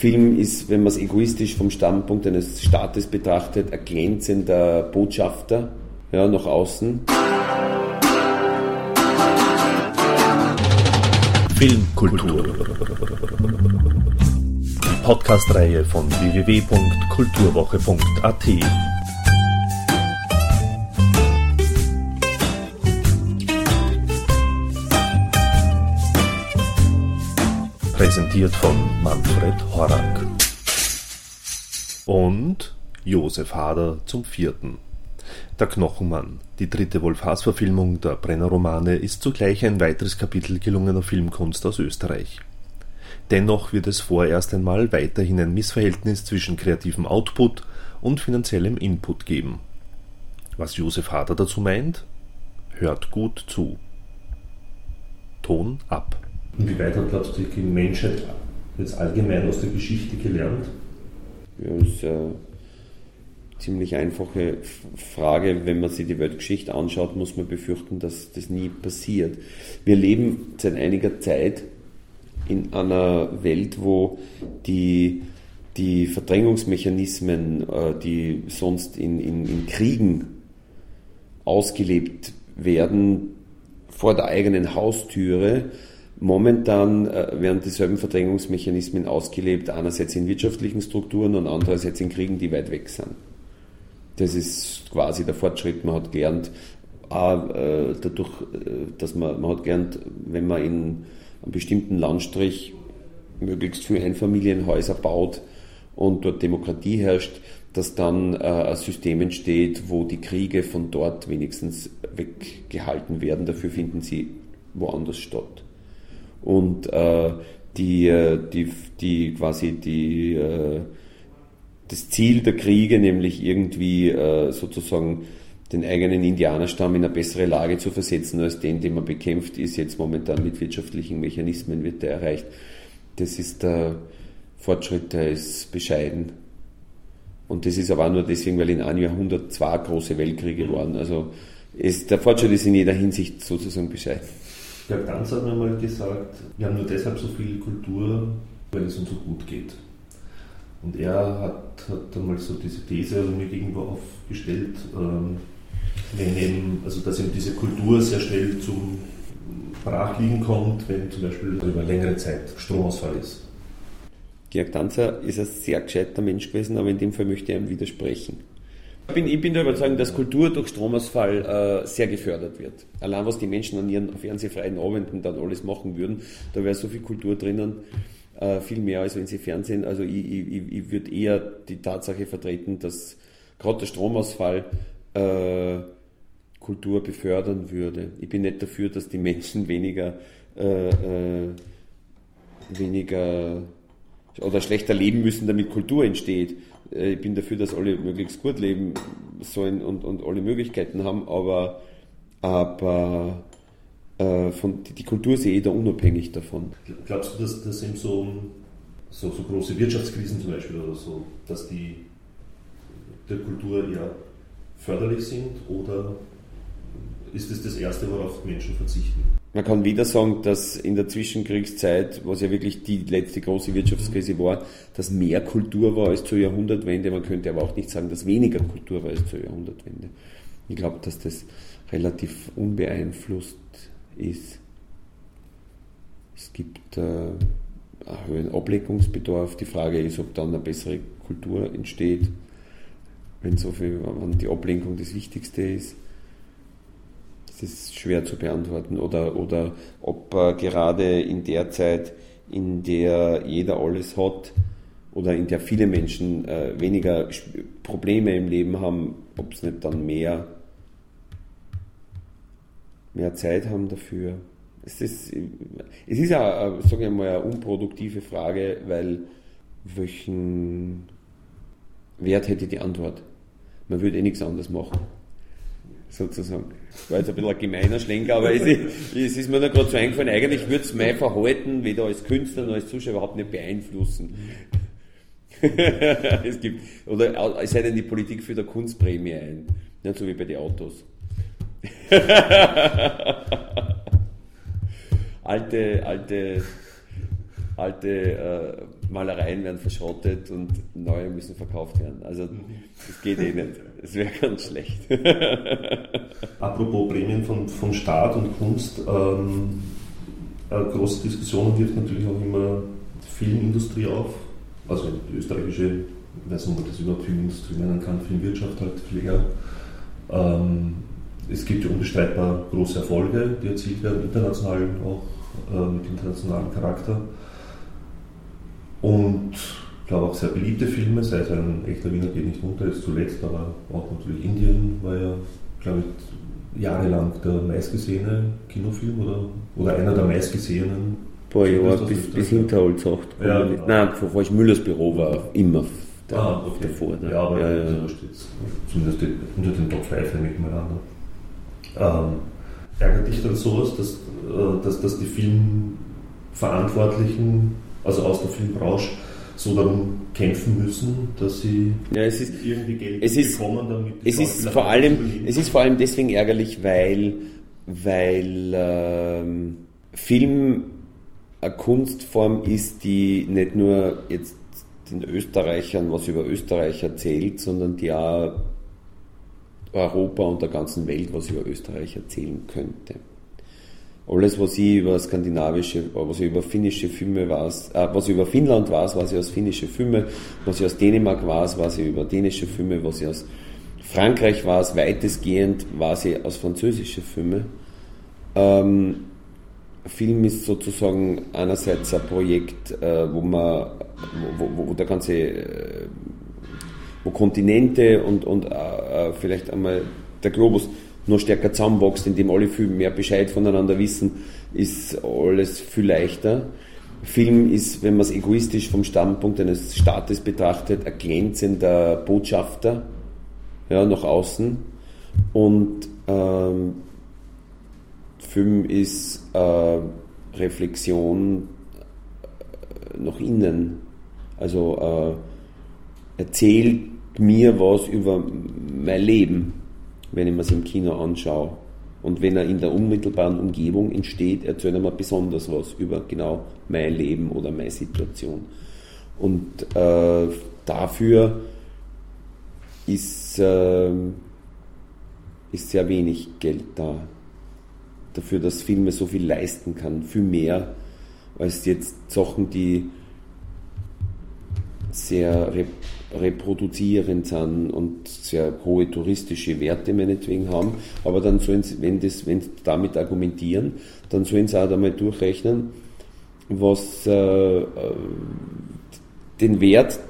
Film ist, wenn man es egoistisch vom Standpunkt eines Staates betrachtet, ein glänzender Botschafter ja, nach außen. Filmkultur. Die Podcast-Reihe von www.kulturwoche.at. Präsentiert von Manfred Horak. Und Josef Hader zum vierten. Der Knochenmann, die dritte Wolf-Haas-Verfilmung der Brenner-Romane, ist zugleich ein weiteres Kapitel gelungener Filmkunst aus Österreich. Dennoch wird es vorerst einmal weiterhin ein Missverhältnis zwischen kreativem Output und finanziellem Input geben. Was Josef Hader dazu meint? Hört gut zu. Ton ab. Inwieweit hat, glaubst du, die Menschheit jetzt allgemein aus der Geschichte gelernt? Ja, das ist eine ziemlich einfache Frage. Wenn man sich die Weltgeschichte anschaut, muss man befürchten, dass das nie passiert. Wir leben seit einiger Zeit in einer Welt, wo die, die Verdrängungsmechanismen, äh, die sonst in, in, in Kriegen ausgelebt werden, vor der eigenen Haustüre, Momentan äh, werden dieselben Verdrängungsmechanismen ausgelebt, einerseits in wirtschaftlichen Strukturen und andererseits in Kriegen, die weit weg sind. Das ist quasi der Fortschritt. Man hat gelernt, äh, dadurch, äh, dass man, man hat gelernt, wenn man in einem bestimmten Landstrich möglichst viele Einfamilienhäuser baut und dort Demokratie herrscht, dass dann ein System entsteht, wo die Kriege von dort wenigstens weggehalten werden. Dafür finden sie woanders statt und äh, die, äh, die, die quasi die, äh, das Ziel der Kriege, nämlich irgendwie äh, sozusagen den eigenen Indianerstamm in eine bessere Lage zu versetzen als den, den man bekämpft, ist jetzt momentan mit wirtschaftlichen Mechanismen wird der erreicht. Das ist der Fortschritt, der ist bescheiden. Und das ist aber auch nur deswegen, weil in einem Jahrhundert zwei große Weltkriege waren. Also ist, der Fortschritt ist in jeder Hinsicht sozusagen bescheiden. Der Ganz hat mir mal gesagt, wir haben nur deshalb so viel Kultur, weil es uns so gut geht. Und er hat, hat dann mal so diese These also mir gegenüber aufgestellt, ähm, wenn eben, also dass eben diese Kultur sehr schnell zum Brachliegen kommt, wenn zum Beispiel über längere Zeit Stromausfall ist. Georg Danzer ist ein sehr gescheiter Mensch gewesen, aber in dem Fall möchte ich ihm widersprechen. Ich bin, ich bin der Überzeugung, dass Kultur durch Stromausfall äh, sehr gefördert wird. Allein was die Menschen an ihren fernsehfreien Abenden dann alles machen würden, da wäre so viel Kultur drinnen, äh, viel mehr als wenn sie Fernsehen. Also ich, ich, ich würde eher die Tatsache vertreten, dass gerade der Stromausfall äh, Kultur befördern würde. Ich bin nicht dafür, dass die Menschen weniger, äh, äh, weniger oder schlechter leben müssen, damit Kultur entsteht. Äh, ich bin dafür, dass alle möglichst gut leben sollen und, und alle Möglichkeiten haben, aber, aber äh, von, die, die Kultur ist eh da unabhängig davon. Glaubst du, dass, dass eben so, so, so große Wirtschaftskrisen zum Beispiel oder so, dass die der Kultur eher förderlich sind oder ist es das Erste, worauf Menschen verzichten? Man kann wieder sagen, dass in der Zwischenkriegszeit, was ja wirklich die letzte große Wirtschaftskrise war, dass mehr Kultur war als zur Jahrhundertwende. Man könnte aber auch nicht sagen, dass weniger Kultur war als zur Jahrhundertwende. Ich glaube, dass das relativ unbeeinflusst ist. Es gibt äh, einen Ableckungsbedarf. Die Frage ist, ob dann eine bessere Kultur entsteht, wenn so viel, wenn die Ablenkung das Wichtigste ist das ist schwer zu beantworten. Oder, oder ob äh, gerade in der Zeit, in der jeder alles hat oder in der viele Menschen äh, weniger Probleme im Leben haben, ob es nicht dann mehr, mehr Zeit haben dafür. Es ist, es ist ja, äh, sage ich mal, eine unproduktive Frage, weil welchen Wert hätte die Antwort? Man würde eh nichts anderes machen sozusagen. War jetzt ein bisschen ein gemeiner Schlenker, aber es ist, ist mir da gerade so eingefallen, eigentlich würde es mein Verhalten weder als Künstler noch als Zuschauer überhaupt nicht beeinflussen. es gibt, oder es sei denn, die Politik führt eine Kunstprämie ein. Nicht so wie bei den Autos. alte, alte, alte äh, Malereien werden verschrottet und neue müssen verkauft werden. Also das geht eh nicht. Es wäre ganz schlecht. Apropos Prämien von, vom Staat und Kunst, ähm, eine große Diskussion wirft natürlich auch immer die Filmindustrie auf. Also die österreichische, ich weiß nicht, ob man das überhaupt Filmindustrie nennen kann, Filmwirtschaft halt viel eher. Ähm, es gibt ja unbestreitbar große Erfolge, die erzielt werden, international auch äh, mit internationalem Charakter. Und ich glaube auch sehr beliebte Filme, sei es ein echter Wiener geht nicht unter, ist zuletzt, aber auch natürlich Indien war ja, glaube ich, jahrelang der meistgesehene Kinofilm oder, oder einer der meistgesehenen. Boah, ja, bis, bis Hinterholz auch. Ja, genau. Nein, vor allem Müllers Büro war immer da, ah, okay. davor. Ne? Ja, aber ja, ja. Also steht zumindest unter den Top 5 nehme ich mal an. Ähm, ärgert dich dann sowas, dass, äh, dass, dass die Filmverantwortlichen, also aus der Filmbranche, so darum kämpfen müssen, dass sie ja, es ist, irgendwie Geld es ist, bekommen, damit es ist vor allem Es ist vor allem deswegen ärgerlich, weil, weil ähm, Film eine Kunstform ist, die nicht nur jetzt den Österreichern was über Österreich erzählt, sondern die auch Europa und der ganzen Welt was über Österreich erzählen könnte. Alles, was ich über skandinavische, was ich über finnische Filme weiß, äh, was ich über Finnland weiß, was ich aus finnische Filme, was ich aus Dänemark weiß, was ich über dänische Filme, was ich aus Frankreich weiß, weitestgehend weiß ich aus französische Filme. Ähm, Film ist sozusagen einerseits ein Projekt, äh, wo man, wo, wo, wo der ganze äh, wo Kontinente und, und äh, äh, vielleicht einmal der Globus noch stärker zusammenwächst, indem alle viel mehr Bescheid voneinander wissen, ist alles viel leichter. Film ist, wenn man es egoistisch vom Standpunkt eines Staates betrachtet, ein glänzender Botschafter ja, nach außen. Und ähm, Film ist äh, Reflexion äh, nach innen. Also äh, erzählt mir was über mein Leben, wenn ich mir es im Kino anschaue. Und wenn er in der unmittelbaren Umgebung entsteht, erzählt er mir besonders was über genau mein Leben oder meine Situation. Und äh, dafür ist, äh, ist sehr wenig Geld da. Dafür, dass Filme so viel leisten kann, viel mehr als jetzt Sachen, die sehr reproduzierend sind und sehr hohe touristische Werte meinetwegen haben, aber dann sollen sie, wenn, das, wenn sie damit argumentieren, dann sollen sie auch einmal durchrechnen, was äh, äh, den Wert,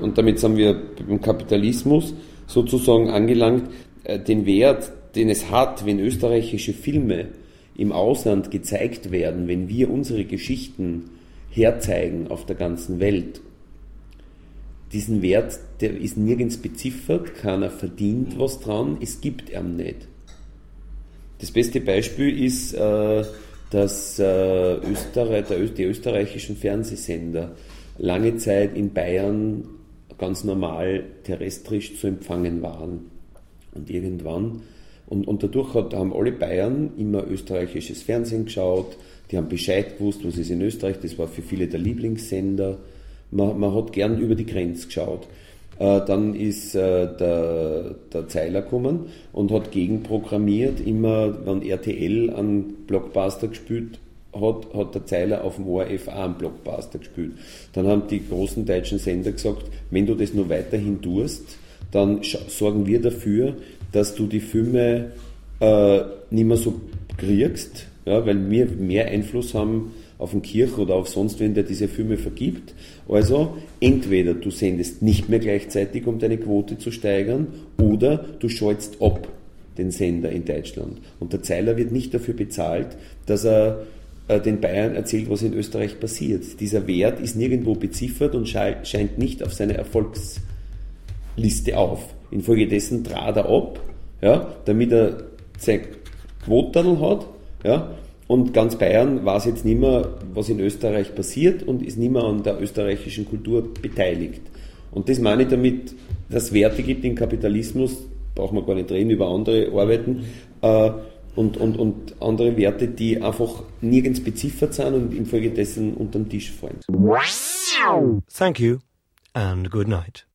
und damit sind wir beim Kapitalismus sozusagen angelangt, äh, den Wert, den es hat, wenn österreichische Filme im Ausland gezeigt werden, wenn wir unsere Geschichten herzeigen auf der ganzen Welt diesen Wert, der ist nirgends beziffert, keiner verdient was dran, es gibt ihn nicht. Das beste Beispiel ist, äh, dass äh, Österreich, die österreichischen Fernsehsender lange Zeit in Bayern ganz normal terrestrisch zu empfangen waren. Und irgendwann, und, und dadurch hat, haben alle Bayern immer österreichisches Fernsehen geschaut, die haben Bescheid gewusst, was ist in Österreich, das war für viele der Lieblingssender man, man hat gern über die Grenze geschaut. Äh, dann ist äh, der, der Zeiler gekommen und hat gegenprogrammiert, immer wenn RTL einen Blockbuster gespielt hat, hat der Zeiler auf dem ORF auch einen Blockbuster gespielt. Dann haben die großen deutschen Sender gesagt, wenn du das nur weiterhin tust, dann sorgen wir dafür, dass du die Filme äh, nicht mehr so kriegst, ja, weil wir mehr Einfluss haben auf den Kirch oder auf sonst wen, der diese Filme vergibt. Also entweder du sendest nicht mehr gleichzeitig, um deine Quote zu steigern, oder du schaltest ab den Sender in Deutschland. Und der Zeiler wird nicht dafür bezahlt, dass er äh, den Bayern erzählt, was in Österreich passiert. Dieser Wert ist nirgendwo beziffert und scheint nicht auf seiner Erfolgsliste auf. Infolgedessen trat er ab, ja, damit er sein Quoten hat, ja, und ganz Bayern weiß jetzt nicht mehr, was in Österreich passiert und ist nicht mehr an der österreichischen Kultur beteiligt. Und das meine ich damit, dass es Werte gibt im Kapitalismus, braucht man gar nicht reden über andere Arbeiten, äh, und, und, und andere Werte, die einfach nirgends beziffert sind und infolgedessen unter den Tisch fallen. Thank you and good night.